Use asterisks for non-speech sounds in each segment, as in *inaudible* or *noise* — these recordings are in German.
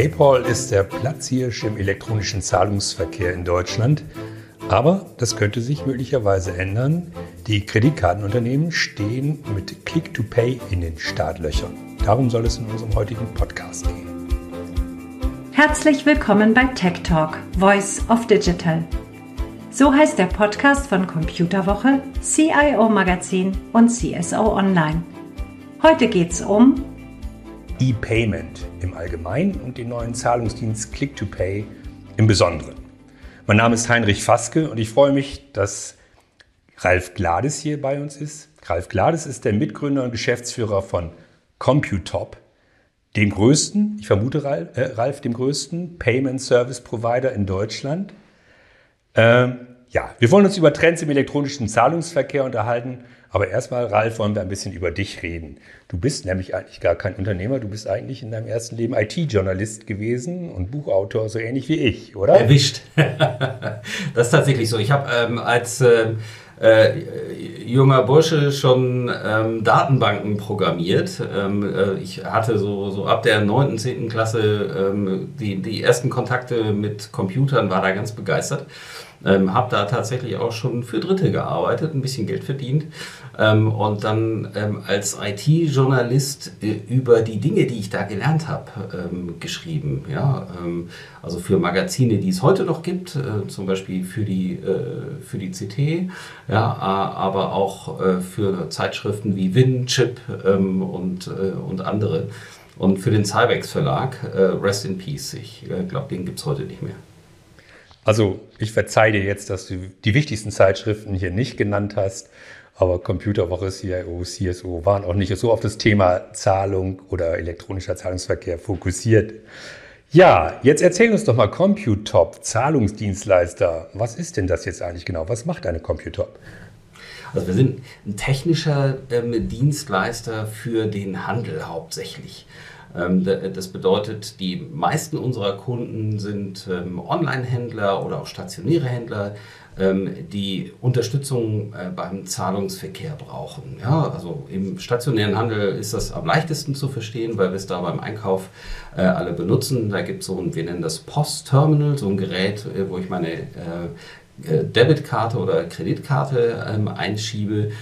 PayPal ist der Platzhirsch im elektronischen Zahlungsverkehr in Deutschland. Aber das könnte sich möglicherweise ändern. Die Kreditkartenunternehmen stehen mit Click-to-Pay in den Startlöchern. Darum soll es in unserem heutigen Podcast gehen. Herzlich willkommen bei Tech Talk, Voice of Digital. So heißt der Podcast von Computerwoche, CIO Magazin und CSO Online. Heute geht es um E-Payment im Allgemeinen und den neuen Zahlungsdienst Click-to-Pay im Besonderen. Mein Name ist Heinrich Faske und ich freue mich, dass Ralf Glades hier bei uns ist. Ralf Glades ist der Mitgründer und Geschäftsführer von Computop, dem größten, ich vermute Ralf, äh, Ralf dem größten Payment Service Provider in Deutschland. Ähm, ja, wir wollen uns über Trends im elektronischen Zahlungsverkehr unterhalten aber erstmal, Ralf, wollen wir ein bisschen über dich reden. Du bist nämlich eigentlich gar kein Unternehmer, du bist eigentlich in deinem ersten Leben IT-Journalist gewesen und Buchautor, so ähnlich wie ich, oder? Erwischt. *laughs* das ist tatsächlich so. Ich habe ähm, als äh, äh, junger Bursche schon ähm, Datenbanken programmiert. Ähm, äh, ich hatte so, so ab der 9., 10. Klasse ähm, die, die ersten Kontakte mit Computern, war da ganz begeistert. Ähm, habe da tatsächlich auch schon für Dritte gearbeitet, ein bisschen Geld verdient ähm, und dann ähm, als IT-Journalist äh, über die Dinge, die ich da gelernt habe, ähm, geschrieben. Ja? Ähm, also für Magazine, die es heute noch gibt, äh, zum Beispiel für die, äh, für die CT, ja, aber auch äh, für Zeitschriften wie Win, Chip ähm, und, äh, und andere. Und für den Cybex Verlag, äh, Rest in Peace. Ich glaube, den gibt es heute nicht mehr. Also ich verzeihe dir jetzt, dass du die wichtigsten Zeitschriften hier nicht genannt hast, aber Computerwoche, CIO, CSO waren auch nicht so auf das Thema Zahlung oder elektronischer Zahlungsverkehr fokussiert. Ja, jetzt erzähl uns doch mal Computop, Zahlungsdienstleister. Was ist denn das jetzt eigentlich genau? Was macht eine Computop? Also wir sind ein technischer ähm, Dienstleister für den Handel hauptsächlich. Ähm, das bedeutet, die meisten unserer Kunden sind ähm, Online-Händler oder auch stationäre Händler, ähm, die Unterstützung äh, beim Zahlungsverkehr brauchen. Ja, also im stationären Handel ist das am leichtesten zu verstehen, weil wir es da beim Einkauf äh, alle benutzen. Da gibt es so ein, wir nennen das Post-Terminal, so ein Gerät, äh, wo ich meine Debitkarte oder Kreditkarte einschiebe.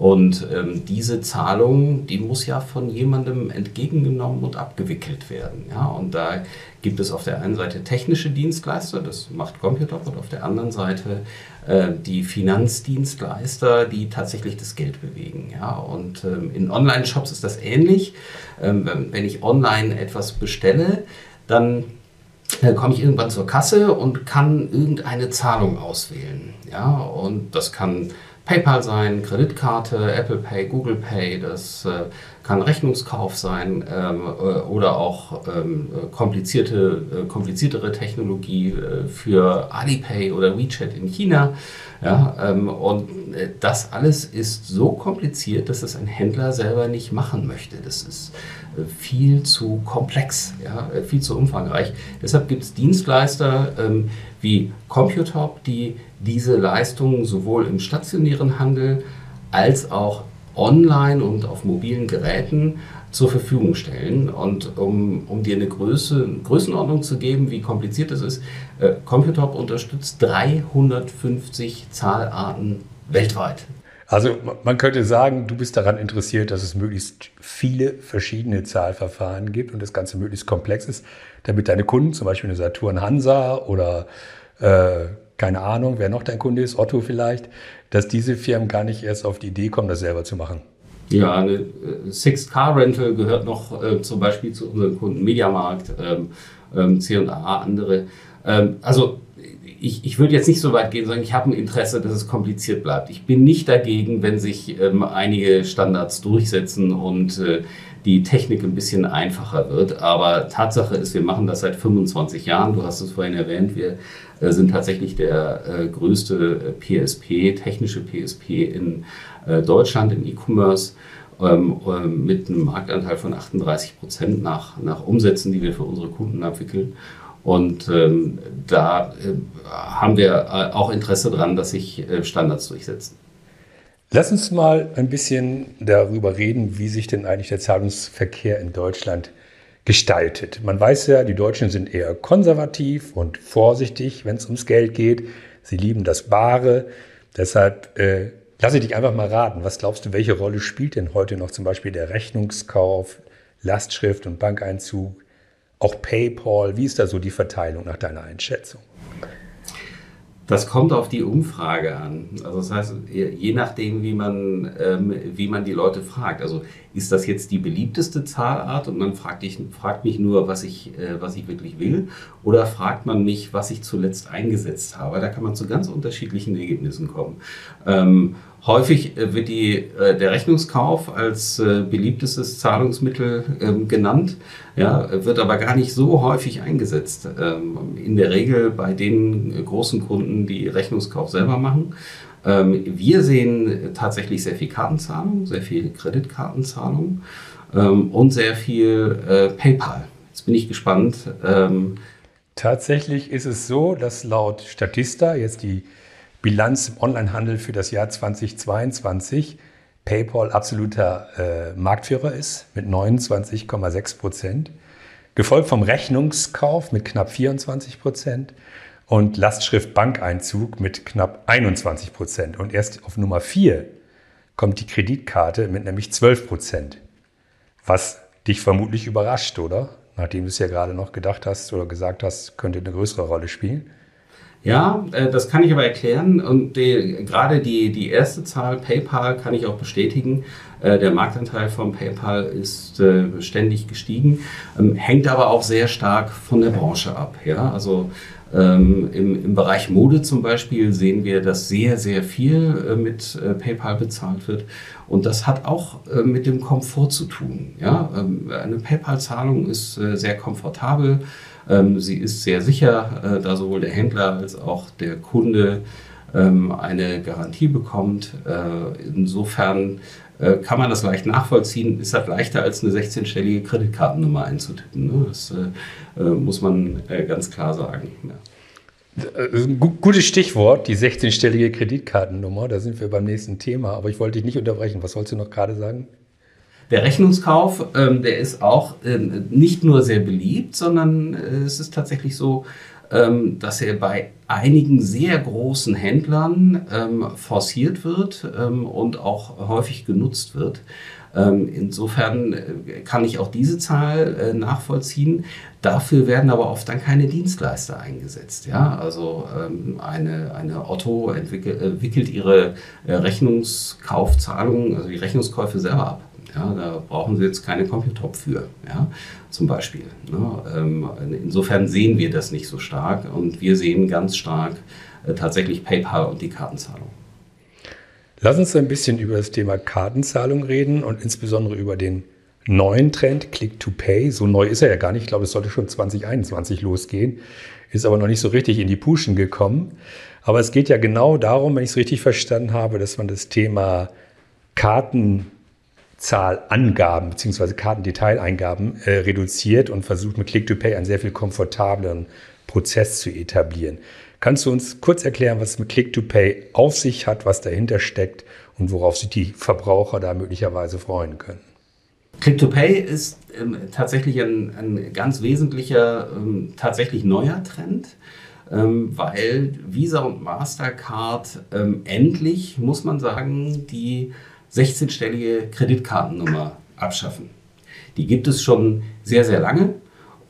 Und ähm, diese Zahlung, die muss ja von jemandem entgegengenommen und abgewickelt werden. Ja? Und da gibt es auf der einen Seite technische Dienstleister, das macht Computop, und auf der anderen Seite äh, die Finanzdienstleister, die tatsächlich das Geld bewegen. Ja? Und ähm, in Online-Shops ist das ähnlich. Ähm, wenn ich online etwas bestelle, dann dann komme ich irgendwann zur Kasse und kann irgendeine Zahlung auswählen. Ja, und das kann PayPal sein, Kreditkarte, Apple Pay, Google Pay, das äh, kann Rechnungskauf sein ähm, äh, oder auch ähm, komplizierte, äh, kompliziertere Technologie äh, für Alipay oder WeChat in China. Ja, ähm, und äh, das alles ist so kompliziert, dass es ein Händler selber nicht machen möchte. Das ist äh, viel zu komplex, ja, viel zu umfangreich. Deshalb gibt es Dienstleister ähm, wie Computop, die diese Leistungen sowohl im stationären Handel als auch online und auf mobilen Geräten zur Verfügung stellen. Und um, um dir eine Größe, Größenordnung zu geben, wie kompliziert das ist, äh, Computop unterstützt 350 Zahlarten weltweit. Also man könnte sagen, du bist daran interessiert, dass es möglichst viele verschiedene Zahlverfahren gibt und das Ganze möglichst komplex ist, damit deine Kunden, zum Beispiel eine Saturn Hansa oder äh, keine Ahnung, wer noch dein Kunde ist, Otto vielleicht, dass diese Firmen gar nicht erst auf die Idee kommen, das selber zu machen. Ja, eine äh, Sixth Car Rental gehört noch äh, zum Beispiel zu unseren Kunden Mediamarkt, ähm, ähm, C&A, andere. Ähm, also ich, ich würde jetzt nicht so weit gehen, sondern ich habe ein Interesse, dass es kompliziert bleibt. Ich bin nicht dagegen, wenn sich ähm, einige Standards durchsetzen und äh, die Technik ein bisschen einfacher wird. Aber Tatsache ist, wir machen das seit 25 Jahren. Du hast es vorhin erwähnt, wir äh, sind tatsächlich der äh, größte äh, PSP, technische PSP in äh, Deutschland im E-Commerce. Ähm, äh, mit einem Marktanteil von 38 Prozent nach, nach Umsätzen, die wir für unsere Kunden abwickeln. Und ähm, da äh, haben wir äh, auch Interesse daran, dass sich äh, Standards durchsetzen. Lass uns mal ein bisschen darüber reden, wie sich denn eigentlich der Zahlungsverkehr in Deutschland gestaltet. Man weiß ja, die Deutschen sind eher konservativ und vorsichtig, wenn es ums Geld geht. Sie lieben das Bare. Deshalb äh, lasse ich dich einfach mal raten. Was glaubst du, welche Rolle spielt denn heute noch zum Beispiel der Rechnungskauf, Lastschrift und Bankeinzug, auch PayPal? Wie ist da so die Verteilung nach deiner Einschätzung? Das kommt auf die Umfrage an. Also das heißt, je nachdem, wie man, ähm, wie man die Leute fragt. Also ist das jetzt die beliebteste Zahlart und man fragt, ich, fragt mich nur, was ich, äh, was ich wirklich will, oder fragt man mich, was ich zuletzt eingesetzt habe? Da kann man zu ganz unterschiedlichen Ergebnissen kommen. Ähm, Häufig äh, wird die, äh, der Rechnungskauf als äh, beliebtestes Zahlungsmittel ähm, genannt, ja, wird aber gar nicht so häufig eingesetzt. Ähm, in der Regel bei den großen Kunden, die Rechnungskauf selber machen. Ähm, wir sehen tatsächlich sehr viel Kartenzahlung, sehr viel Kreditkartenzahlung und sehr viel PayPal. Jetzt bin ich gespannt. Tatsächlich ist es so, dass laut Statista jetzt die Bilanz im Onlinehandel für das Jahr 2022 PayPal absoluter äh, Marktführer ist mit 29,6 Prozent, gefolgt vom Rechnungskauf mit knapp 24 Prozent und Lastschrift Bankeinzug mit knapp 21 Prozent. Und erst auf Nummer 4 kommt die Kreditkarte mit nämlich 12 Prozent. Was dich vermutlich überrascht, oder? Nachdem du es ja gerade noch gedacht hast oder gesagt hast, könnte eine größere Rolle spielen. Ja, äh, das kann ich aber erklären. Und die, gerade die, die erste Zahl, PayPal, kann ich auch bestätigen. Äh, der Marktanteil von PayPal ist äh, ständig gestiegen, ähm, hängt aber auch sehr stark von der Branche ab. Ja? Also ähm, im, im Bereich Mode zum Beispiel sehen wir, dass sehr, sehr viel mit PayPal bezahlt wird. Und das hat auch mit dem Komfort zu tun. Ja? Ähm, eine PayPal-Zahlung ist sehr komfortabel. Ähm, sie ist sehr sicher, äh, da sowohl der Händler als auch der Kunde ähm, eine Garantie bekommt. Äh, insofern äh, kann man das leicht nachvollziehen. Ist halt leichter als eine 16-stellige Kreditkartennummer einzutippen. Ne? Das muss man ganz klar sagen. Gutes Stichwort, die 16-stellige Kreditkartennummer. Da sind wir beim nächsten Thema. Aber ich wollte dich nicht unterbrechen. Was wolltest du noch gerade sagen? Der Rechnungskauf, ähm, der ist auch ähm, nicht nur sehr beliebt, sondern äh, es ist tatsächlich so, ähm, dass er bei einigen sehr großen Händlern ähm, forciert wird ähm, und auch häufig genutzt wird. Ähm, insofern äh, kann ich auch diese Zahl äh, nachvollziehen. Dafür werden aber oft dann keine Dienstleister eingesetzt. Ja? Also eine, eine Otto entwickelt, äh, ihre Rechnungskaufzahlungen, also die Rechnungskäufe selber ab. Ja, da brauchen Sie jetzt keine Computop für, ja, zum Beispiel. Ne? Ähm, insofern sehen wir das nicht so stark und wir sehen ganz stark äh, tatsächlich PayPal und die Kartenzahlung. Lass uns ein bisschen über das Thema Kartenzahlung reden und insbesondere über den neuen Trend Click-to-Pay. So neu ist er ja gar nicht. Ich glaube, es sollte schon 2021 losgehen. Ist aber noch nicht so richtig in die Puschen gekommen. Aber es geht ja genau darum, wenn ich es richtig verstanden habe, dass man das Thema Karten Zahlangaben bzw. Kartendetaileingaben äh, reduziert und versucht mit Click-to-Pay einen sehr viel komfortableren Prozess zu etablieren. Kannst du uns kurz erklären, was mit Click-to-Pay auf sich hat, was dahinter steckt und worauf sich die Verbraucher da möglicherweise freuen können? Click-to-Pay ist ähm, tatsächlich ein, ein, ganz wesentlicher, ähm, tatsächlich neuer Trend, ähm, weil Visa und Mastercard ähm, endlich, muss man sagen, die 16-stellige Kreditkartennummer abschaffen. Die gibt es schon sehr, sehr lange.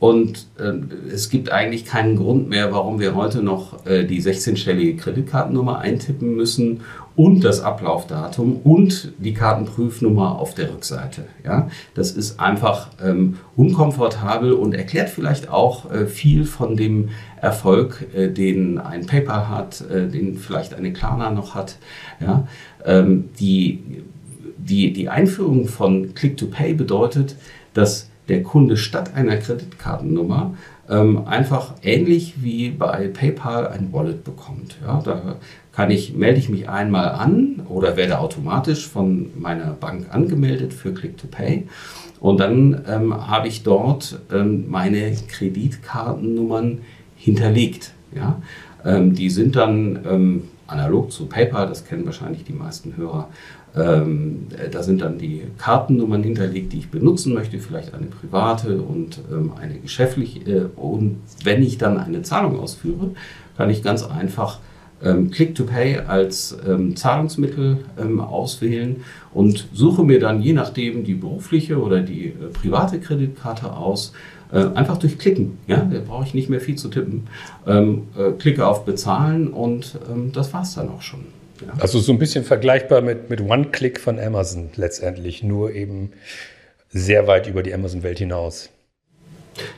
Und äh, es gibt eigentlich keinen Grund mehr, warum wir heute noch äh, die 16-stellige Kreditkartennummer eintippen müssen und das Ablaufdatum und die Kartenprüfnummer auf der Rückseite. Ja, das ist einfach ähm, unkomfortabel und erklärt vielleicht auch äh, viel von dem Erfolg, äh, den ein PayPal hat, äh, den vielleicht eine Klarna noch hat. Ja, ähm, die die, die Einführung von Click-to-Pay bedeutet, dass der Kunde statt einer Kreditkartennummer ähm, einfach ähnlich wie bei PayPal ein Wallet bekommt. Ja, da kann ich, melde ich mich einmal an oder werde automatisch von meiner Bank angemeldet für Click-to-Pay. Und dann ähm, habe ich dort ähm, meine Kreditkartennummern hinterlegt. Ja? Ähm, die sind dann ähm, analog zu PayPal, das kennen wahrscheinlich die meisten Hörer, Ähm, da sind dann die Kartennummern hinterlegt, die ich benutzen möchte, vielleicht eine private und ähm, eine geschäftliche. Äh, und wenn ich dann eine Zahlung ausführe, kann ich ganz einfach ähm, Click-to-Pay als ähm, Zahlungsmittel ähm, auswählen und suche mir dann je nachdem die berufliche oder die äh, private Kreditkarte aus. Äh, einfach durch Klicken, ja, da brauche ich nicht mehr viel zu tippen. Ähm, äh, klicke auf Bezahlen und das war es dann auch schon. Also so ein bisschen vergleichbar mit, mit One-Click von Amazon letztendlich, nur eben sehr weit über die Amazon-Welt hinaus.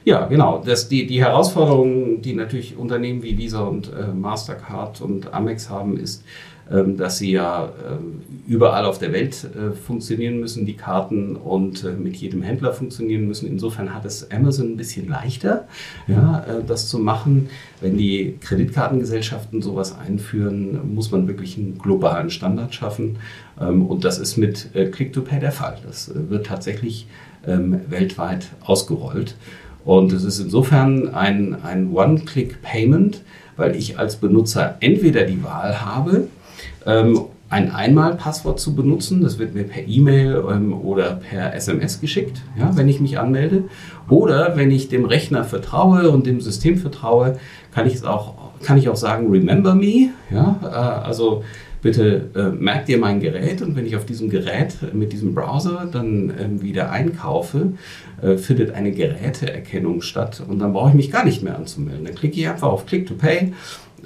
Ja, genau. Das, die, die Herausforderung, die natürlich Unternehmen wie Visa und äh, Mastercard und Amex haben, ist, dass sie ja äh, überall auf der Welt äh, funktionieren müssen, die Karten und äh, mit jedem Händler funktionieren müssen. Insofern hat es Amazon ein bisschen leichter, ja, äh, das zu machen. Wenn die Kreditkartengesellschaften sowas einführen, muss man wirklich einen globalen Standard schaffen. Ähm, und das ist mit Click-to-Pay der Fall. Das wird tatsächlich ähm, weltweit ausgerollt. Und es ist insofern ein, ein One-Click-Payment, weil ich als Benutzer entweder die Wahl habe, ähm, ein Einmalpasswort zu benutzen. Das wird mir per E-Mail ähm, oder per SMS geschickt, ja, wenn ich mich anmelde. Oder wenn ich dem Rechner vertraue und dem System vertraue, kann ich es auch, kann ich auch sagen, remember me. Ja, äh, also bitte äh, merkt ihr mein Gerät und wenn ich auf diesem Gerät mit diesem Browser dann ähm, wieder einkaufe, äh, findet eine Geräteerkennung statt und dann brauche ich mich gar nicht mehr anzumelden. Dann klicke ich einfach auf Click to Pay,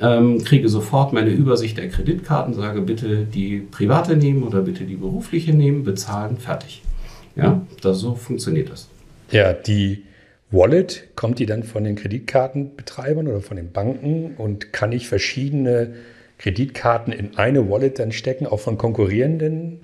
ähm, kriege sofort meine Übersicht der Kreditkarten, sage bitte die private nehmen oder bitte die berufliche nehmen, bezahlen, fertig. Ja, das, so funktioniert das. Ja, die Wallet, kommt die dann von den Kreditkartenbetreibern oder von den Banken und kann ich verschiedene Kreditkarten in eine Wallet dann stecken, auch von konkurrierenden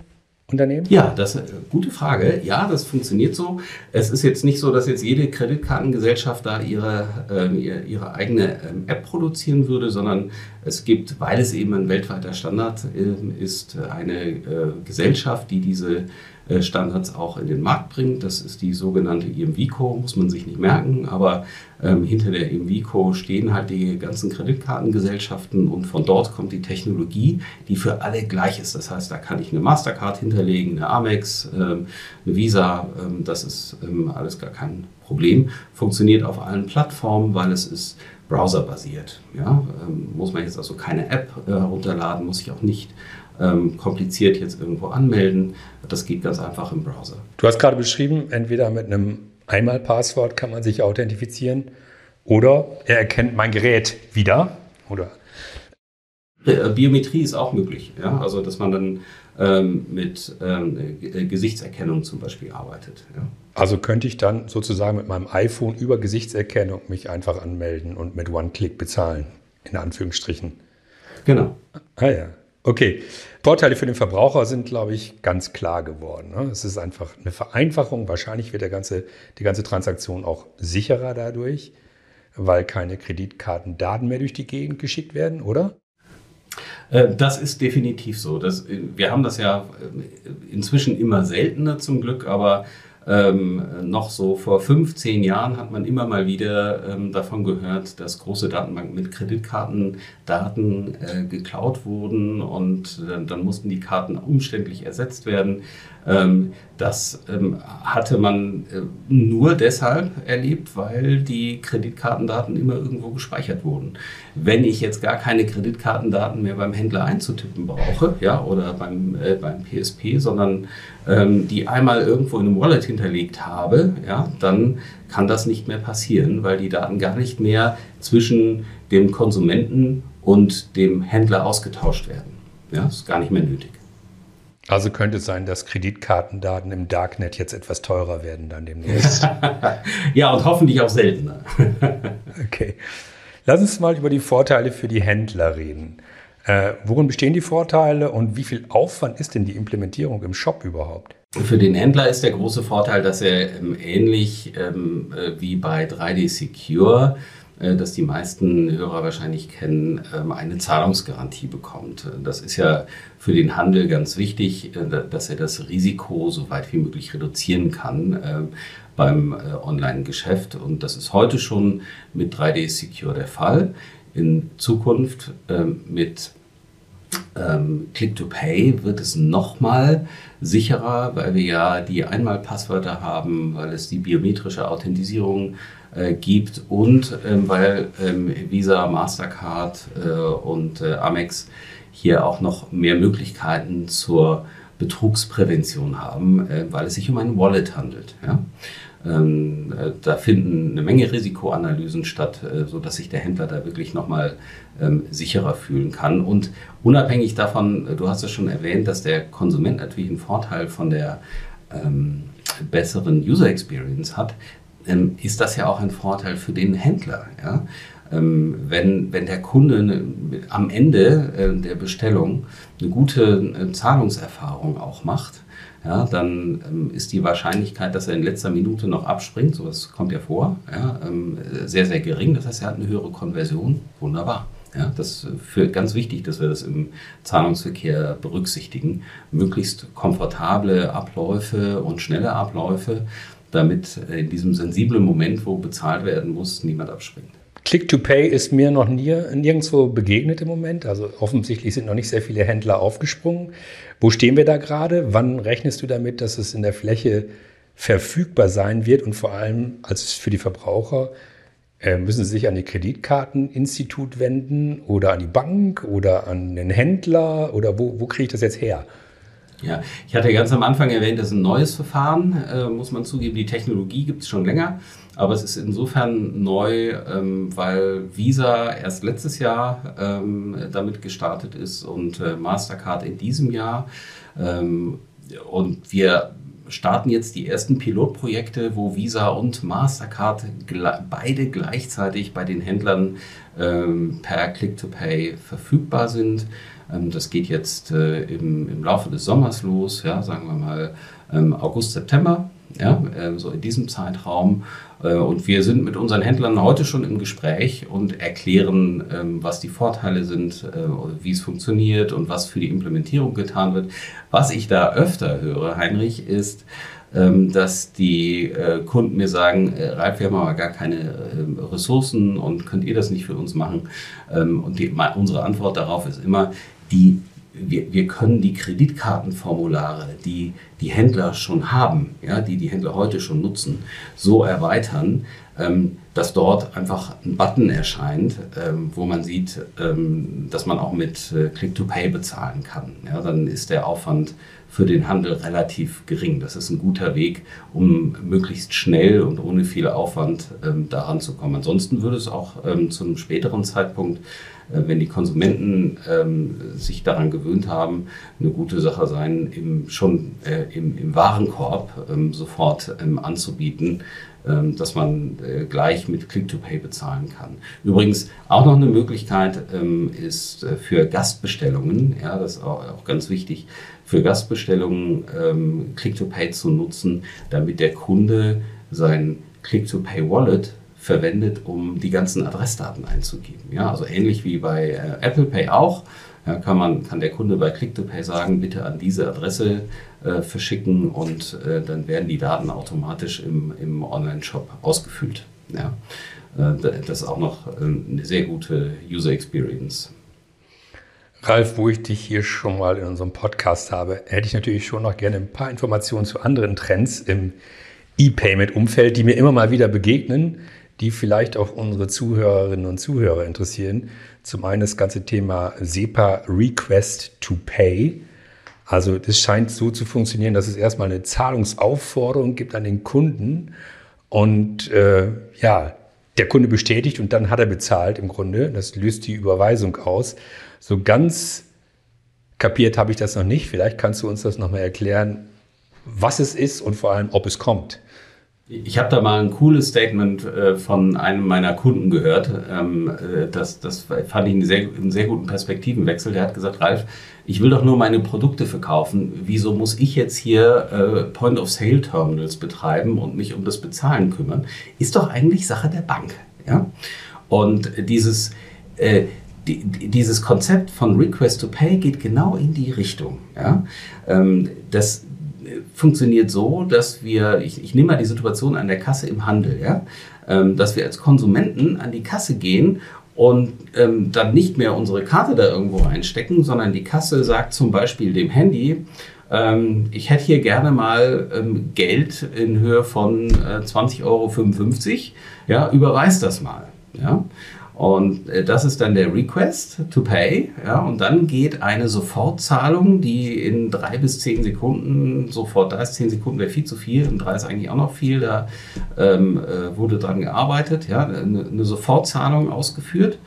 Unternehmen? Ja, das ist eine gute Frage. Ja, das funktioniert so. Es ist jetzt nicht so, dass jetzt jede Kreditkartengesellschaft da ihre, äh, ihre eigene ähm, App produzieren würde, sondern es gibt, weil es eben ein weltweiter Standard äh, ist, eine äh, Gesellschaft, die diese Standards auch in den Markt bringt. Das ist die sogenannte IMVICO, muss man sich nicht merken, aber ähm, hinter der IMVICO stehen halt die ganzen Kreditkartengesellschaften und von dort kommt die Technologie, die für alle gleich ist. Das heißt, da kann ich eine Mastercard hinterlegen, eine Amex, ähm, eine Visa, ähm, das ist ähm, alles gar kein Problem. Funktioniert auf allen Plattformen, weil es ist browserbasiert. Ja? Ähm, muss man jetzt also keine App äh, herunterladen, muss ich auch nicht ähm, kompliziert jetzt irgendwo anmelden. Das geht ganz einfach im Browser. Du hast gerade beschrieben, entweder mit einem Einmalpasswort kann man sich authentifizieren oder er erkennt mein Gerät wieder, oder? Äh, Biometrie ist auch möglich, ja? also dass man dann ähm, mit ähm, Gesichtserkennung zum Beispiel arbeitet. Ja? Also könnte ich dann sozusagen mit meinem iPhone über Gesichtserkennung mich einfach anmelden und mit One-Click bezahlen, in Anführungsstrichen. Genau. Ah ja, Okay, Vorteile für den Verbraucher sind, glaube ich, ganz klar geworden. Ne? Es ist einfach eine Vereinfachung. Wahrscheinlich wird der ganze, die ganze Transaktion auch sicherer dadurch, weil keine Kreditkartendaten mehr durch die Gegend geschickt werden, oder? Äh, das ist definitiv so. Das, wir haben das ja äh, inzwischen immer seltener zum Glück, aber ähm, noch so vor 15 Jahren hat man immer mal wieder ähm, davon gehört, dass große Datenbanken mit Kreditkartendaten äh, geklaut wurden und äh, dann mussten die Karten umständlich ersetzt werden. Ähm, das ähm, hatte man äh, nur deshalb erlebt, weil die Kreditkartendaten immer irgendwo gespeichert wurden. Wenn ich jetzt gar keine Kreditkartendaten mehr beim Händler einzutippen brauche, ja, oder beim, äh, beim PSP, sondern ähm, die einmal irgendwo in einem Wallet hinterlegt habe, ja, dann kann das nicht mehr passieren, weil die Daten gar nicht mehr zwischen dem Konsumenten und dem Händler ausgetauscht werden. Ja, ist gar nicht mehr nötig. Also könnte es sein, dass Kreditkartendaten im Darknet jetzt etwas teurer werden dann demnächst. *laughs* ja, und hoffentlich auch seltener. *laughs* okay. Lass uns mal über die Vorteile für die Händler reden. Äh, worin bestehen die Vorteile und wie viel Aufwand ist denn die Implementierung im Shop überhaupt? Für den Händler ist der große Vorteil, dass er ähm, ähnlich ähm, äh, wie bei 3D Secure äh, das die meisten Hörer wahrscheinlich kennen, ähm, eine Zahlungsgarantie bekommt. Das ist ja für den Handel ganz wichtig, äh, dass er das Risiko so weit wie möglich reduzieren kann ähm, beim äh, Online-Geschäft. Und das ist heute schon mit 3D Secure der Fall. In Zukunft ähm, mit Click-to-Pay wird es nochmal sicherer, weil wir ja die Einmalpasswörter haben, weil es die biometrische Authentisierung äh, gibt und ähm, weil ähm, Visa, Mastercard äh, und äh, Amex hier auch noch mehr Möglichkeiten zur Betrugsprävention haben, äh, weil es sich um ein Wallet handelt. Ja? Ähm, äh, da finden eine Menge Risikoanalysen statt, äh, sodass sich der Händler da wirklich nochmal ähm, sicherer fühlen kann. Und unabhängig davon, du hast es schon erwähnt, dass der Konsument natürlich einen Vorteil von der ähm, besseren User Experience hat, ähm, ist das ja auch ein Vorteil für den Händler. Ja? Ähm, wenn, wenn der Kunde ne, am Ende äh, der Bestellung eine gute äh, Zahlungserfahrung auch macht, ja, dann ähm, ist die Wahrscheinlichkeit, dass er in letzter Minute noch abspringt, sowas kommt ja vor, ja, ähm, sehr, sehr gering. Das heißt, er hat eine höhere Konversion. Wunderbar. Ja, das ist ganz wichtig, dass wir das im Zahlungsverkehr berücksichtigen. Möglichst komfortable Abläufe und schnelle Abläufe, damit in diesem sensiblen Moment, wo bezahlt werden muss, niemand abspringt. Click-to-Pay ist mir noch nie, nirgendwo begegnet im Moment. Also offensichtlich sind noch nicht sehr viele Händler aufgesprungen. Wo stehen wir da gerade? Wann rechnest du damit, dass es in der Fläche verfügbar sein wird? Und vor allem als für die Verbraucher, äh, müssen sie sich an die Kreditkarteninstitut wenden oder an die Bank oder an den Händler? Oder wo, wo kriege ich das jetzt her? Ja, ich hatte ganz am Anfang erwähnt, das ist ein neues Verfahren, äh, muss man zugeben. Die Technologie gibt es schon länger, aber es ist insofern neu, ähm, weil Visa erst letztes Jahr ähm, damit gestartet ist und äh, Mastercard in diesem Jahr. Ähm, und wir starten jetzt die ersten Pilotprojekte, wo Visa und Mastercard beide gleichzeitig bei den Händlern ähm, per Click-to-Pay verfügbar sind. Ähm, das geht jetzt äh, im, im, Laufe des Sommers los, ja, sagen wir mal ähm, August, September, ja, äh, so in diesem Zeitraum. Äh, und wir sind mit unseren Händlern heute schon im Gespräch und erklären, ähm, was die Vorteile sind, wie es funktioniert und was für die Implementierung getan wird. Was ich da öfter höre, Heinrich, ist, dass die Kunden mir sagen, Ralf, wir haben aber gar keine Ressourcen und könnt ihr das nicht für uns machen? Und die, unsere Antwort darauf ist immer, die, wir, wir können die Kreditkartenformulare, die die Händler schon haben, ja, die die Händler heute schon nutzen, so erweitern, ähm, dass dort einfach ein Button erscheint, ähm, wo man sieht, ähm, dass man auch mit äh, Click-to-Pay bezahlen kann. Ja, dann ist der Aufwand für den Handel relativ gering. Das ist ein guter Weg, um möglichst schnell und ohne viel Aufwand ähm, daran zu kommen. Ansonsten würde es auch ähm, zu einem späteren Zeitpunkt wenn die Konsumenten ähm, sich daran gewöhnt haben, eine gute Sache sein, im, schon äh, im, im, Warenkorb ähm, sofort ähm, anzubieten, ähm, dass man äh, gleich mit Click-to-Pay bezahlen kann. Übrigens auch noch eine Möglichkeit ähm, ist äh, für Gastbestellungen, ja, das ist auch, auch ganz wichtig, für Gastbestellungen ähm, Click-to-Pay zu nutzen, damit der Kunde sein Click-to-Pay-Wallet verwendet, um die ganzen Adressdaten einzugeben. Ja, also ähnlich wie bei äh, Apple Pay auch. Ja, kann, man, kann der Kunde bei Click-to-Pay sagen, bitte an diese Adresse äh, verschicken und äh, dann werden die Daten automatisch im, im Online-Shop ausgefüllt. Ja. Äh, das ist auch noch äh, eine sehr gute User Experience. Ralf, wo ich dich hier schon mal in unserem Podcast habe, hätte ich natürlich schon noch gerne ein paar Informationen zu anderen Trends im E-Payment-Umfeld, die mir immer mal wieder begegnen die vielleicht auch unsere Zuhörerinnen und Zuhörer interessieren. Zum einen das ganze Thema SEPA Request to Pay. Also das scheint so zu funktionieren, dass es erstmal eine Zahlungsaufforderung gibt an den Kunden und äh, ja, der Kunde bestätigt und dann hat er bezahlt im Grunde. Das löst die Überweisung aus. So ganz kapiert habe ich das noch nicht. Vielleicht kannst du uns das nochmal erklären, was es ist und vor allem, ob es kommt. Ich habe da mal ein cooles Statement äh, von einem meiner Kunden gehört. Ähm, äh, das, das fand ich einen sehr, einen sehr guten Perspektivenwechsel. Der hat gesagt, Ralf, ich will doch nur meine Produkte verkaufen. Wieso muss ich jetzt hier äh, Point-of-Sale-Terminals betreiben und mich um das Bezahlen kümmern? Ist doch eigentlich Sache der Bank. Ja? Und dieses, die, dieses Konzept von Request to Pay geht genau in die Richtung. Ja? Ähm, das, funktioniert so, dass wir, ich, ich nehme mal die Situation an der Kasse im Handel, ja, ähm, dass wir als Konsumenten an die Kasse gehen und ähm, dann nicht mehr unsere Karte da irgendwo reinstecken, sondern die Kasse sagt zum Beispiel dem Handy, ähm, ich hätte hier gerne mal ähm, Geld in Höhe von äh, 20,55 Euro, ja, überweis das mal. Ja? Und äh, das ist dann der Request to Pay. Ja, und dann geht eine Sofortzahlung, die in drei bis zehn Sekunden sofort, da ist zehn Sekunden wäre viel zu viel und drei ist eigentlich auch noch viel, da ähm, äh, wurde dran gearbeitet, ja, eine, eine Sofortzahlung ausgeführt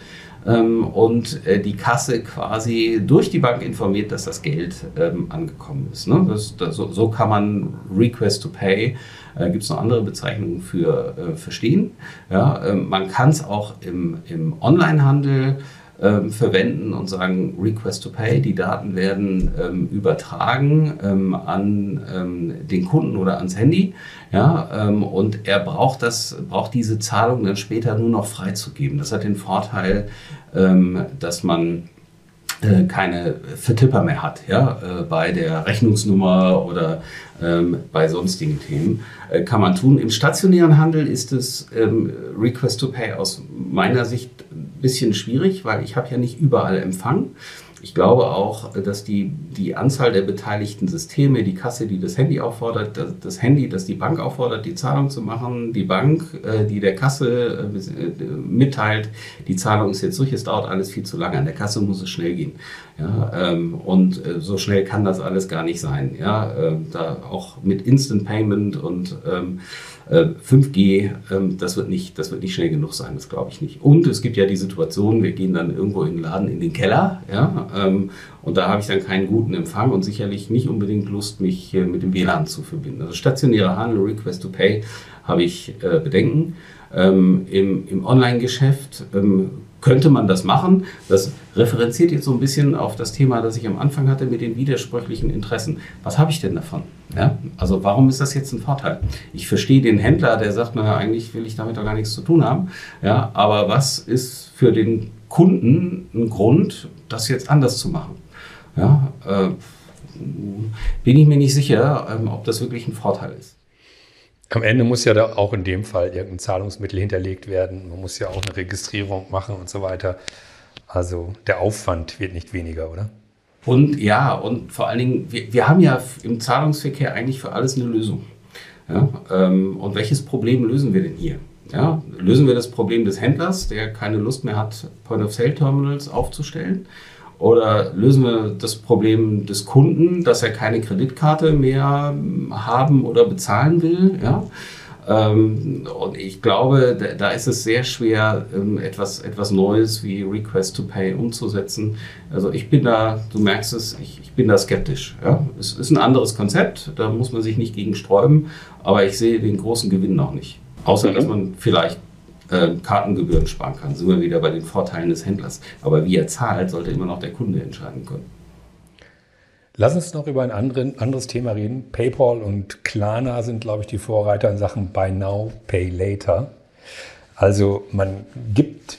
ähm, und äh, die Kasse quasi durch die Bank informiert, dass das Geld ähm, angekommen ist. Ne? Das, das, so, so, kann man Request to Pay, äh, gibt es noch andere Bezeichnungen für äh, verstehen. Ja? Ähm, man kann es auch im, im Onlinehandel ähm, verwenden und sagen Request to Pay. Die Daten werden ähm, übertragen ähm, an ähm, den Kunden oder ans Handy. Ja, ähm, und er braucht das, braucht diese Zahlung dann später nur noch freizugeben. Das hat den Vorteil, ähm, dass man äh, keine Vertipper mehr hat, ja, äh, bei der Rechnungsnummer oder ähm, bei sonstigen Themen. Äh, kann man tun. Im stationären Handel ist es ähm, Request to Pay aus meiner Sicht ein bisschen schwierig, weil ich habe ja nicht überall Empfang. Ich glaube auch, dass die, die Anzahl der beteiligten Systeme, die Kasse, die das Handy auffordert, das, das Handy, das die Bank auffordert, die Zahlung zu machen, die Bank, äh, die der Kasse äh, mitteilt, die Zahlung ist jetzt durch, es dauert alles viel zu lange. An der Kasse muss es schnell gehen. Ja, ähm, und äh, so schnell kann das alles gar nicht sein. Ja, da auch mit Instant Payment und ähm, 5G, äh, ähm, das, wird nicht, das wird nicht schnell genug sein, das glaube ich nicht. Und es gibt ja die Situation, wir gehen dann irgendwo in den Laden in den Keller, ja, ähm, und da habe ich dann keinen guten Empfang und sicherlich nicht unbedingt Lust, mich mit dem WLAN zu verbinden. Also stationärer Handel, Request to Pay, habe ich äh, Bedenken. Ähm, Im im Online-Geschäft könnte man das machen. Das referenziert jetzt so ein bisschen auf das Thema, das ich am Anfang hatte mit den widersprüchlichen Interessen. Was habe ich denn davon? Ja? Also warum ist das jetzt ein Vorteil? Ich verstehe den Händler, der sagt, naja, eigentlich will ich damit doch gar nichts zu tun haben. Ja, aber was ist für den Kunden ein Grund, das jetzt anders zu machen? Ja, äh, bin ich mir nicht sicher, ähm, ob das wirklich ein Vorteil ist. Am Ende muss ja da auch in dem Fall irgendein Zahlungsmittel hinterlegt werden. Man muss ja auch eine Registrierung machen und so weiter. Also der Aufwand wird nicht weniger, oder? Und ja, und vor allen Dingen, wir, wir haben ja im Zahlungsverkehr eigentlich für alles eine Lösung. Ja, ähm, und welches Problem lösen wir denn hier? Ja, lösen wir das Problem des Händlers, der keine Lust mehr hat, Point-of-Sale-Terminals aufzustellen? Oder lösen wir das Problem des Kunden, dass er keine Kreditkarte mehr haben oder bezahlen will? Ja? Ähm, und ich glaube, da, ist es sehr schwer, ähm, etwas, etwas Neues wie Request to Pay umzusetzen. Also ich bin da, du merkst es, ich, ich bin da skeptisch. Ja? Es ist ein anderes Konzept, da muss man sich nicht gegen sträuben, aber ich sehe den großen Gewinn noch nicht. Außer, dass man vielleicht äh, Kartengebühren sparen kann. Sind wir wieder bei den Vorteilen des Händlers. Aber wie er zahlt, sollte immer noch der Kunde entscheiden können. Lass uns noch über ein anderes Thema reden. PayPal und Klarna sind, glaube ich, die Vorreiter in Sachen Buy Now, Pay Later. Also man gibt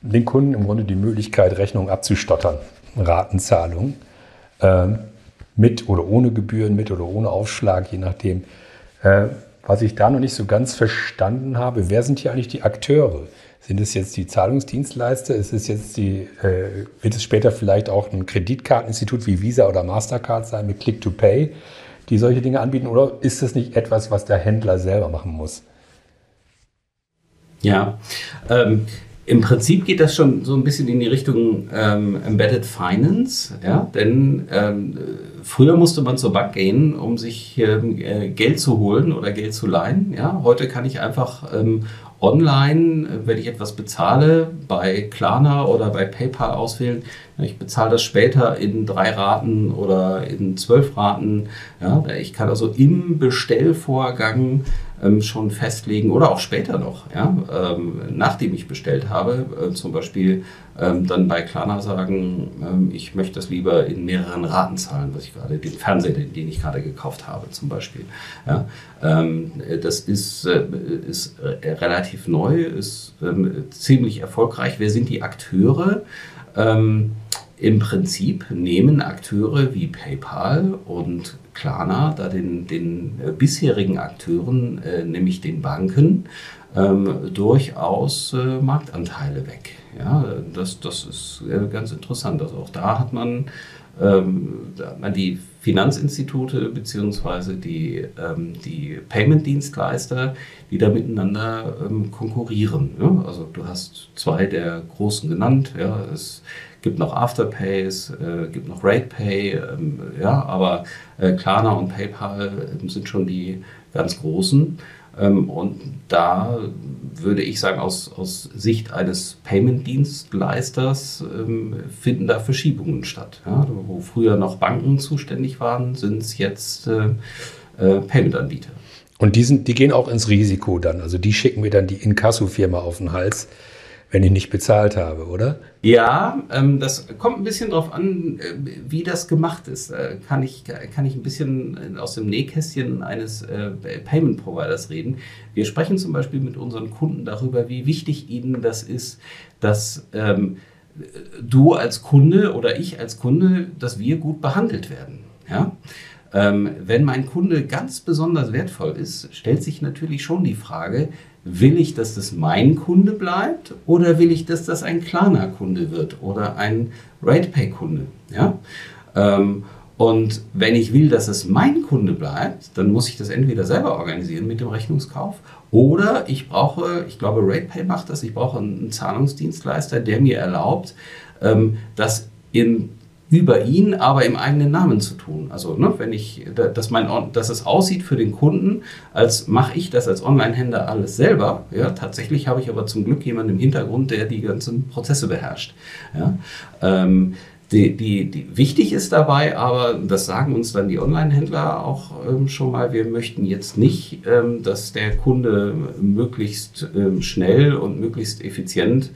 den Kunden im Grunde die Möglichkeit, Rechnungen abzustottern, Ratenzahlung, äh, mit oder ohne Gebühren, mit oder ohne Aufschlag, je nachdem. Äh, was ich da noch nicht so ganz verstanden habe, wer sind hier eigentlich die Akteure? Sind es jetzt die Zahlungsdienstleister? Ist es jetzt die, äh, wird es später vielleicht auch ein Kreditkarteninstitut wie Visa oder Mastercard sein mit Click to Pay, die solche Dinge anbieten? Oder ist das nicht etwas, was der Händler selber machen muss? Ja, ähm, im Prinzip geht das schon so ein bisschen in die Richtung ähm, Embedded Finance, ja, denn ähm, früher musste man zur Bank gehen, um sich ähm, äh, Geld zu holen oder Geld zu leihen. Ja, heute kann ich einfach ähm, online, wenn ich etwas bezahle, bei Klarna oder bei PayPal auswählen. Ich bezahle das später in drei Raten oder in zwölf Raten. Ja, ich kann also im Bestellvorgang ähm, schon festlegen oder auch später noch, ja, ähm, nachdem ich bestellt habe, äh, zum Beispiel ähm, dann bei Klarna sagen, ähm, ich möchte das lieber in mehreren Raten zahlen, was ich gerade, den Fernseher, den, den ich gerade gekauft habe zum Beispiel. Ja, ähm, das ist, äh, ist äh, relativ neu, ist ähm, ziemlich erfolgreich. Wer sind die Akteure? Im Prinzip nehmen Akteure wie PayPal und Klarna da den, den äh, bisherigen Akteuren, äh, nämlich den Banken, ähm, durchaus äh, Marktanteile weg. Ja, das, das ist äh, ganz interessant. Also auch da hat man, ähm, da hat man die Finanzinstitute beziehungsweise die, ähm, die Payment-Dienstleister, die da miteinander ähm, konkurrieren. Ja? Also du hast zwei der großen genannt. Ja? Es gibt noch Afterpay, es äh, gibt noch RatePay, ähm, ja, aber äh, Klarna und PayPal ähm, sind schon die ganz großen. Ähm, und da würde ich sagen, aus, aus Sicht eines Payment-Dienstleisters ähm, finden da Verschiebungen statt. Ja? Wo früher noch Banken zuständig waren, sind es jetzt äh, äh, Payment-Anbieter. Und die, sind, die gehen auch ins Risiko dann. Also die schicken mir dann die Inkasso-Firma auf den Hals wenn ich nicht bezahlt habe, oder? Ja, ähm, das kommt ein bisschen darauf an, äh, wie das gemacht ist. Äh, kann, ich, kann ich ein bisschen aus dem Nähkästchen eines äh, Payment Providers reden. Wir sprechen zum Beispiel mit unseren Kunden darüber, wie wichtig ihnen das ist, dass ähm, du als Kunde oder ich als Kunde, dass wir gut behandelt werden. Ja? Ähm, wenn mein Kunde ganz besonders wertvoll ist, stellt sich natürlich schon die Frage, will ich, dass das mein Kunde bleibt oder will ich, dass das ein Klarna-Kunde wird oder ein RatePay-Kunde? Ja? Ähm, und wenn ich will, dass es mein Kunde bleibt, dann muss ich das entweder selber organisieren mit dem Rechnungskauf oder ich brauche, ich glaube, RatePay macht das, ich brauche einen Zahlungsdienstleister, der mir erlaubt, ähm, das in über ihn, aber im eigenen Namen zu tun. Also, ne, wenn ich, dass, mein, dass es aussieht für den Kunden, als mache ich das als Online-Händler alles selber. Ja, tatsächlich habe ich aber zum Glück jemanden im Hintergrund, der die ganzen Prozesse beherrscht. Ja, ähm, die, die, die, wichtig ist dabei, aber das sagen uns dann die Online-Händler auch ähm, schon mal, wir möchten jetzt nicht, ähm, dass der Kunde möglichst ähm, schnell und möglichst effizient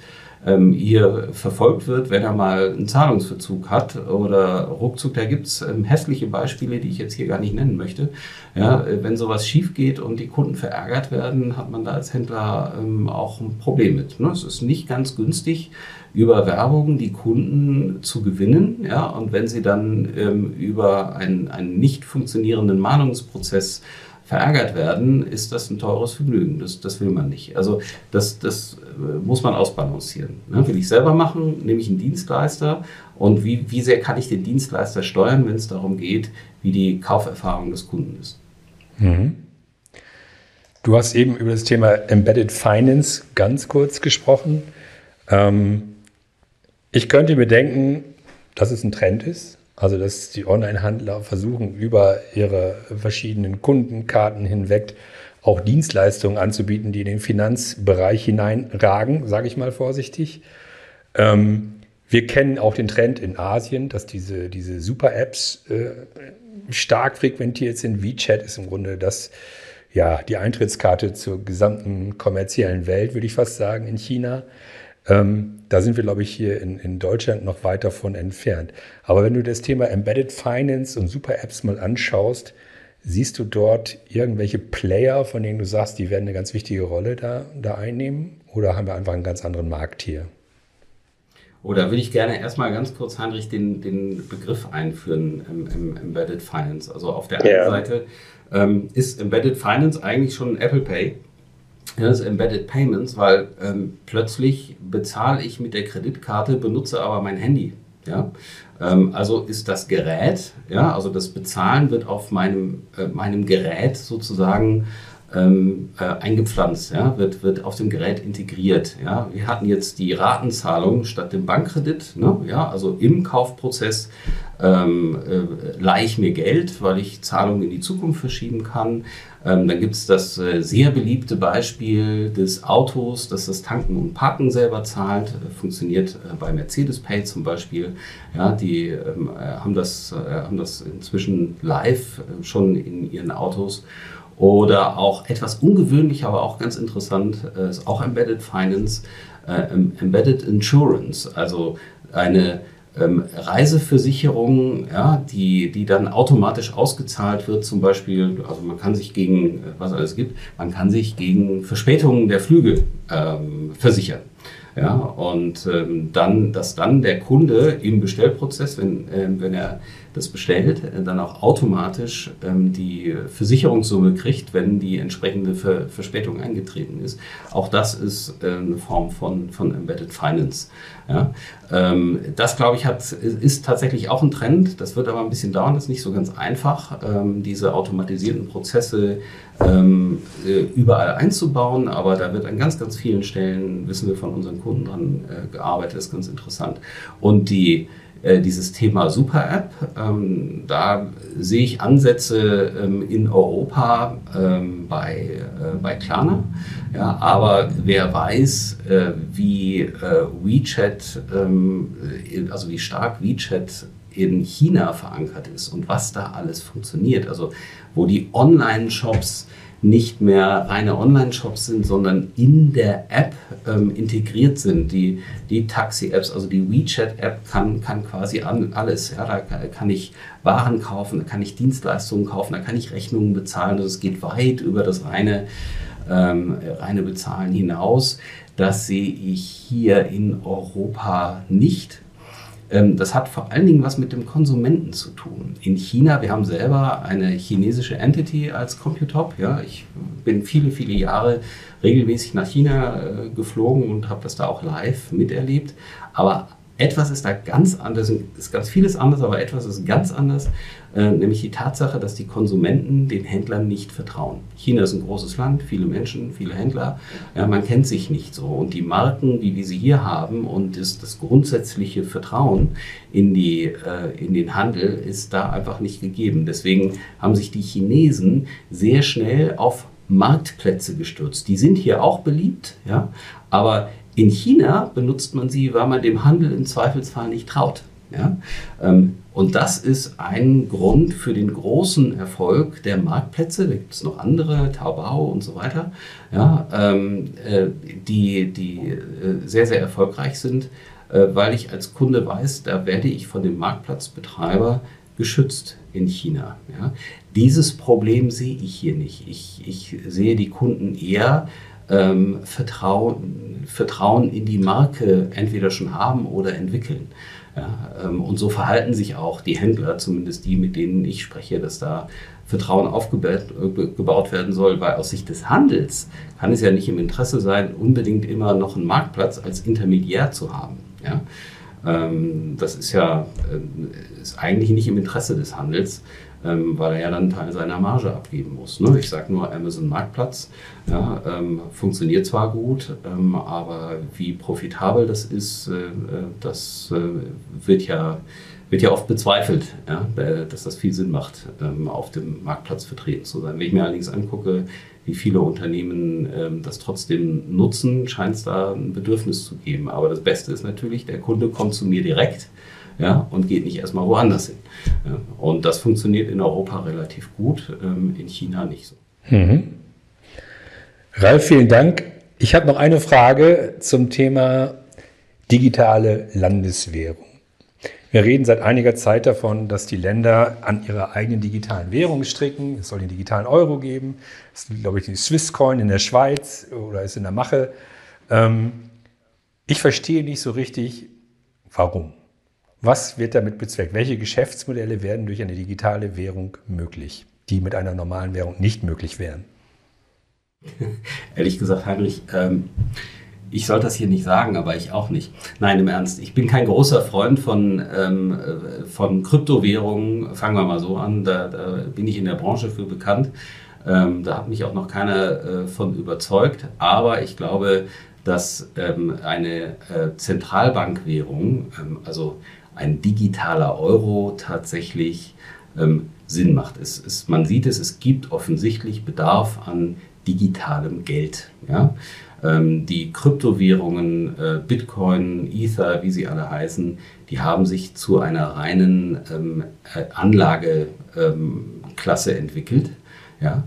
ähm, hier verfolgt wird, wenn er mal einen Zahlungsverzug hat oder ruckzuck, da gibt es ähm, hässliche Beispiele, die ich jetzt hier gar nicht nennen möchte. Ja, äh, wenn sowas schief geht und die Kunden verärgert werden, hat man da als Händler ähm, auch ein Problem mit. Ne? Es ist nicht ganz günstig, über Werbung die Kunden zu gewinnen. Ja? Und wenn sie dann ähm, über einen, einen nicht funktionierenden Mahnungsprozess verärgert werden, ist das ein teures Vergnügen. Das, das will man nicht. Also das, das äh, muss man ausbalancieren. Ne? Will ich selber machen, nehme ich einen Dienstleister und wie, wie sehr kann ich den Dienstleister steuern, wenn es darum geht, wie die Kauferfahrung des Kunden ist. Mhm. Du hast eben über das Thema Embedded Finance ganz kurz gesprochen. Ähm, ich könnte mir denken, dass es ein Trend ist, also, dass die Online-Handler versuchen, über ihre verschiedenen Kundenkarten hinweg auch Dienstleistungen anzubieten, die in den Finanzbereich hineinragen, sage ich mal vorsichtig. Ähm, wir kennen auch den Trend in Asien, dass diese, diese Super-Apps äh, stark frequentiert sind. WeChat ist im Grunde das, ja, die Eintrittskarte zur gesamten kommerziellen Welt, würde ich fast sagen, in China. Ähm, da sind wir, glaube ich, hier in, in Deutschland noch weit davon entfernt. Aber wenn du das Thema Embedded Finance und Super Apps mal anschaust, siehst du dort irgendwelche Player, von denen du sagst, die werden eine ganz wichtige Rolle da, da einnehmen? Oder haben wir einfach einen ganz anderen Markt hier? Oder will ich gerne erstmal ganz kurz, Heinrich, den, den Begriff einführen im, im Embedded Finance. Also auf der einen Seite ähm, ist Embedded Finance eigentlich schon Apple Pay ja, das Embedded Payments, weil ähm, plötzlich bezahle ich mit der Kreditkarte, benutze aber mein Handy. Ja? Ähm, also ist das Gerät, ja, also das Bezahlen wird auf meinem, äh, meinem Gerät sozusagen ähm, äh, eingepflanzt, ja, wird, wird auf dem Gerät integriert. Ja. Wir hatten jetzt die Ratenzahlung statt dem Bankkredit, ne, ja, also im Kaufprozess ähm, äh, leihe ich mir Geld, weil ich Zahlungen in die Zukunft verschieben kann. Ähm, dann gibt es das äh, sehr beliebte Beispiel des Autos, das das Tanken und Parken selber zahlt. Äh, funktioniert äh, bei Mercedes Pay zum Beispiel. Ja, die ähm, äh, haben, das, äh, haben das inzwischen live schon in ihren Autos. Oder auch etwas ungewöhnlich, aber auch ganz interessant, ist auch Embedded Finance, Embedded Insurance, also eine ähm, Reiseversicherung, ja, die, die dann automatisch ausgezahlt wird, zum Beispiel, also man kann sich gegen, äh, was alles gibt, man kann sich gegen Verspätungen der Flüge ähm, versichern. Ja, und ähm, dann, dass dann der Kunde im Bestellprozess, wenn, äh, wenn er das bestellt, äh, dann auch automatisch ähm, die Versicherungssumme kriegt, wenn die entsprechende Ver Verspätung eingetreten ist. Auch das ist äh, eine Form von, von Embedded Finance. Ja? Ähm, das, glaube ich, hat, ist tatsächlich auch ein Trend. Das wird aber ein bisschen dauern, das ist nicht so ganz einfach, ähm, diese automatisierten Prozesse äh, überall einzubauen. Aber da wird an ganz, ganz vielen Stellen, wissen wir von unseren Kunden dran gearbeitet. Das ist ganz interessant. Und die dieses Thema Super-App. Ähm, da sehe ich Ansätze ähm, in Europa ähm, bei, äh, bei Klarna. Ja, aber wer weiß, äh, wie äh, WeChat, ähm, also wie stark WeChat in China verankert ist und was da alles funktioniert, also wo die Online-Shops nicht mehr reine Online-Shops sind, sondern in der App ähm, integriert sind. Die, die Taxi-Apps, also die WeChat-App kann, kann quasi alles. Ja, da kann ich Waren kaufen, da kann ich Dienstleistungen kaufen, da kann ich Rechnungen bezahlen. Also es geht weit über das reine, ähm, reine Bezahlen hinaus. Das sehe ich hier in Europa nicht. Ähm, das hat vor allen Dingen was mit dem Konsumenten zu tun. In China, wir haben selber eine chinesische Entity als Computop. Ja, ich bin viele, viele Jahre regelmäßig nach China äh, geflogen und habe das da auch live miterlebt. Aber etwas ist da ganz anders, ist ganz vieles anders, aber etwas ist ganz anders, äh, nämlich die Tatsache, dass die Konsumenten den Händlern nicht vertrauen. China ist ein großes Land, viele Menschen, viele Händler, ja, man kennt sich nicht so. Und die Marken, wie wir sie hier haben und das, das grundsätzliche Vertrauen in, die, äh, in den Handel ist da einfach nicht gegeben. Deswegen haben sich die Chinesen sehr schnell auf Marktplätze gestürzt. Die sind hier auch beliebt, ja, aber in China benutzt man sie, weil man dem Handel im Zweifelsfall nicht traut. Ja? Ähm, und das ist ein Grund für den großen Erfolg der Marktplätze. Da gibt es noch andere, Taobao und so weiter, ja, ähm, äh, die, die äh, sehr, sehr erfolgreich sind, äh, weil ich als Kunde weiß, da werde ich von dem Marktplatzbetreiber geschützt in China. Ja. Dieses Problem sehe ich hier nicht. Ich, ich sehe die Kunden eher ähm, Vertrauen, Vertrauen in die Marke entweder schon haben oder entwickeln. Ja, ähm, und so verhalten sich auch die Händler, zumindest die, mit denen ich spreche, dass da Vertrauen aufgebaut werden soll, weil aus Sicht des Handels kann es ja nicht im Interesse sein, unbedingt immer noch einen Marktplatz als Intermediär zu haben. Ja? Ähm, das ist ja äh, ist eigentlich nicht im Interesse des Handels ähm, weil er ja dann einen Teil seiner Marge abgeben muss. Ne? Ich sage nur Amazon Marktplatz, ja, ähm, funktioniert zwar gut, ähm, aber wie profitabel das ist, äh, äh das äh, wird ja wird ja oft bezweifelt, ja, dass das viel Sinn macht, ähm, auf dem Marktplatz vertreten zu sein. Wenn ich mir allerdings angucke, wie viele Unternehmen ähm, das trotzdem nutzen, scheint es da ein Bedürfnis zu geben. Aber das Beste ist natürlich, der Kunde kommt zu mir direkt ja, und geht nicht erstmal woanders hin. Und das funktioniert in Europa relativ gut, ähm, in China nicht so. Mhm. Ralf, vielen Dank. Ich habe noch eine Frage zum Thema digitale Landeswährung. Wir reden seit einiger Zeit davon, dass die Länder an ihrer eigenen digitalen Währung stricken. Es soll den digitalen Euro geben. Es ist, glaube ich, die Swisscoin in der Schweiz oder ist in der Mache. Ähm, ich verstehe nicht so richtig, warum. Was wird damit bezweckt? Welche Geschäftsmodelle werden durch eine digitale Währung möglich, die mit einer normalen Währung nicht möglich wären? *laughs* Ehrlich gesagt, Heinrich, ähm, ich sollte das hier nicht sagen, aber ich auch nicht. Nein, im Ernst. Ich bin kein großer Freund von, ähm, äh, von Kryptowährungen. Fangen wir mal so an. Da, da bin ich in der Branche für bekannt. Ähm, da hat mich auch noch keiner äh, von überzeugt. Aber ich glaube, dass ähm, eine äh, Zentralbankwährung, ähm, also ein digitaler Euro tatsächlich ähm, Sinn macht. Es, es, man sieht es, es gibt offensichtlich Bedarf an digitalem Geld. Ja? Ähm, die Kryptowährungen, äh, Bitcoin, Ether, wie sie alle heißen, die haben sich zu einer reinen ähm, äh, Anlageklasse ähm, entwickelt. Ja?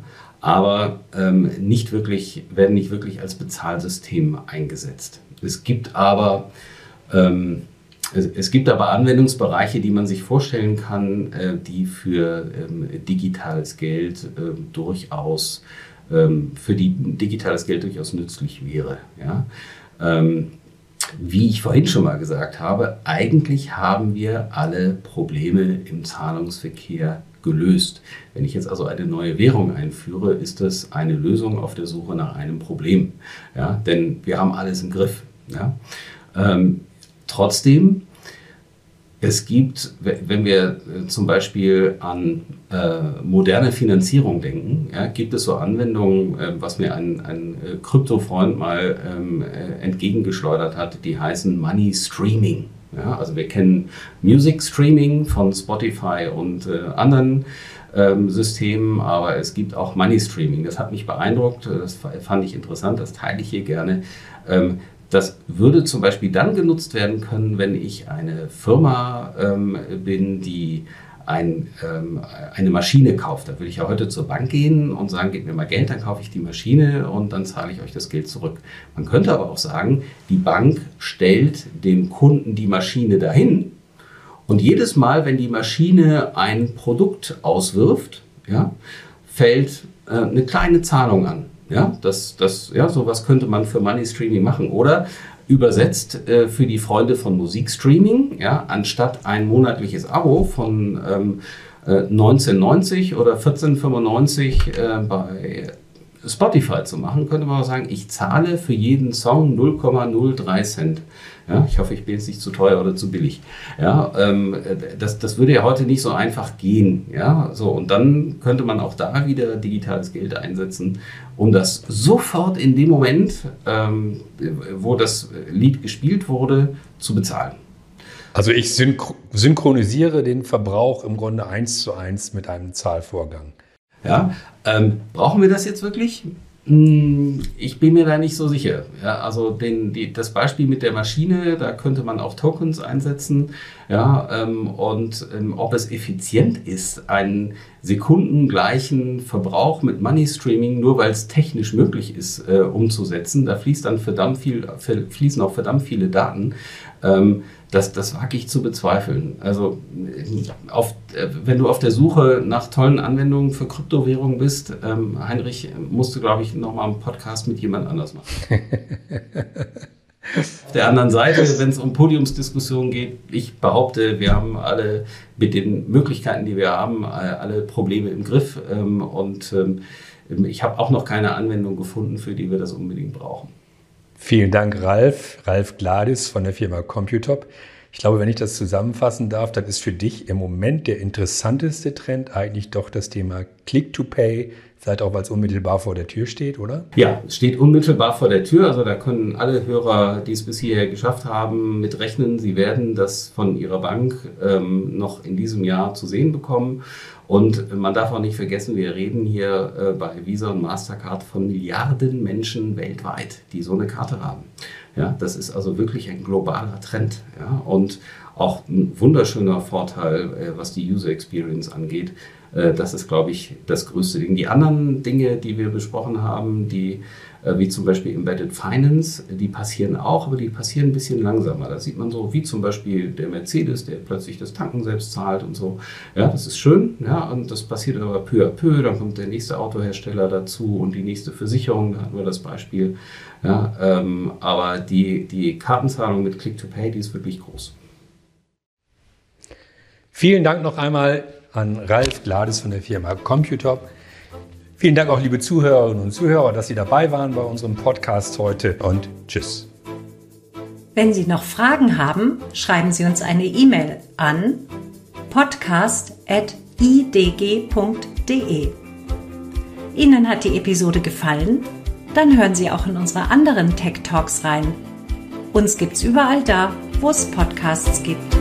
aber ähm, nicht wirklich, werden nicht wirklich als Bezahlsystem eingesetzt. Es gibt aber ähm, es, gibt aber Anwendungsbereiche, die man sich vorstellen kann, äh, die für ähm, digitales Geld äh, durchaus, ähm, für die digitales Geld durchaus nützlich wäre. Ja? Ähm, wie ich vorhin schon mal gesagt habe, eigentlich haben wir alle Probleme im Zahlungsverkehr gelöst. Wenn ich jetzt also eine neue Währung einführe, ist das eine Lösung auf der Suche nach einem Problem. Ja, denn wir haben alles im Griff. Ja. Ähm, trotzdem, es gibt, wenn wir äh, zum Beispiel an äh, moderne Finanzierung denken, ja, gibt es so Anwendungen, äh, was mir ein, ein äh, Kryptofreund mal ähm, äh, entgegengeschleudert hat, die heißen Money Streaming. Ja, also wir kennen Music Streaming von Spotify und äh, anderen ähm, Systemen, aber es gibt auch Money Streaming. Das hat mich beeindruckt, das fand ich interessant, das teile ich hier gerne. Ähm, das würde zum Beispiel dann genutzt werden können, wenn ich eine Firma ähm, bin, die ein, ähm, eine Maschine kauft. Da würde ich ja heute zur Bank gehen und sagen, gebt mir mal Geld, dann kaufe ich die Maschine und dann zahle ich euch das Geld zurück. Man könnte aber auch sagen, die Bank stellt dem Kunden die Maschine dahin und jedes Mal, wenn die Maschine ein Produkt auswirft, ja, fällt äh, eine kleine Zahlung an. Ja, das, das, ja, sowas könnte man für Money Streaming machen. Oder übersetzt äh, für die Freunde von Musikstreaming, ja, anstatt ein monatliches Abo von ähm, äh, 1990 oder 1495 äh, bei Spotify zu machen, könnte man auch sagen, ich zahle für jeden Song 0,03 Cent. Ja, ich hoffe, ich bin jetzt nicht zu teuer oder zu billig. Ja, ähm, das, das würde ja heute nicht so einfach gehen. Ja, so, und dann könnte man auch da wieder digitales Geld einsetzen, um das sofort in dem Moment, ähm, wo das Lied gespielt wurde, zu bezahlen. Also ich synchronisiere den Verbrauch im Grunde eins zu eins mit einem Zahlvorgang. Ja, ähm, brauchen wir das jetzt wirklich? Ich bin mir da nicht so sicher. Ja, also den, die, das Beispiel mit der Maschine, da könnte man auch Tokens einsetzen. Ja, ähm, und ähm, ob es effizient ist, einen sekundengleichen Verbrauch mit Money Streaming, nur weil es technisch möglich ist, äh, umzusetzen, da fließt dann verdammt viel, fließen auch verdammt viele Daten. Ähm, das, das wage ich zu bezweifeln. Also auf, äh, wenn du auf der Suche nach tollen Anwendungen für Kryptowährungen bist, ähm, Heinrich, musst du, glaube ich, nochmal einen Podcast mit jemand anders machen. *laughs* auf der anderen Seite, wenn es um Podiumsdiskussionen geht, ich behaupte, wir haben alle mit den Möglichkeiten, die wir haben, alle Probleme im Griff. Ähm, und ähm, ich habe auch noch keine Anwendung gefunden, für die wir das unbedingt brauchen. Vielen Dank, Ralf. Ralf Gladis von der Firma Computop. Ich glaube, wenn ich das zusammenfassen darf, dann ist für dich im Moment der interessanteste Trend eigentlich doch das Thema Click-to-Pay, vielleicht auch, weil es unmittelbar vor der Tür steht, oder? Ja, es steht unmittelbar vor der Tür. Also da können alle Hörer, die es bis hierher geschafft haben, mit rechnen. Sie werden das von ihrer Bank ähm, noch in diesem Jahr zu sehen bekommen. Und man darf auch nicht vergessen, wir reden hier äh, bei Visa und Mastercard von Milliarden Menschen weltweit, die so eine Karte haben. Ja, das ist also wirklich ein globaler Trend. Ja, und auch ein wunderschöner Vorteil, äh, was die User Experience angeht. Äh, das ist, glaube ich, das größte Ding. Die anderen Dinge, die wir besprochen haben, die äh, wie zum Beispiel Embedded Finance, die passieren auch, aber die passieren ein bisschen langsamer. Da sieht man so, wie zum Beispiel der Mercedes, der plötzlich das Tanken selbst zahlt und so. Ja, das ist schön, ja, und das passiert aber peu à peu. Dann kommt der nächste Autohersteller dazu und die nächste Versicherung, da hatten wir das Beispiel. Ja, ähm, aber die, die Kartenzahlung mit Click-to-Pay, die ist wirklich groß. Vielen Dank noch einmal an Ralf Glades von der Firma Computop. Vielen Dank auch, liebe Zuhörerinnen und Zuhörer, dass Sie dabei waren bei unserem Podcast heute und tschüss. Wenn Sie noch Fragen haben, schreiben Sie uns eine E-Mail an podcast.idg.de. Ihnen hat die Episode gefallen? Dann hören Sie auch in unsere anderen Tech Talks rein. Uns gibt's überall da, wo es Podcasts gibt.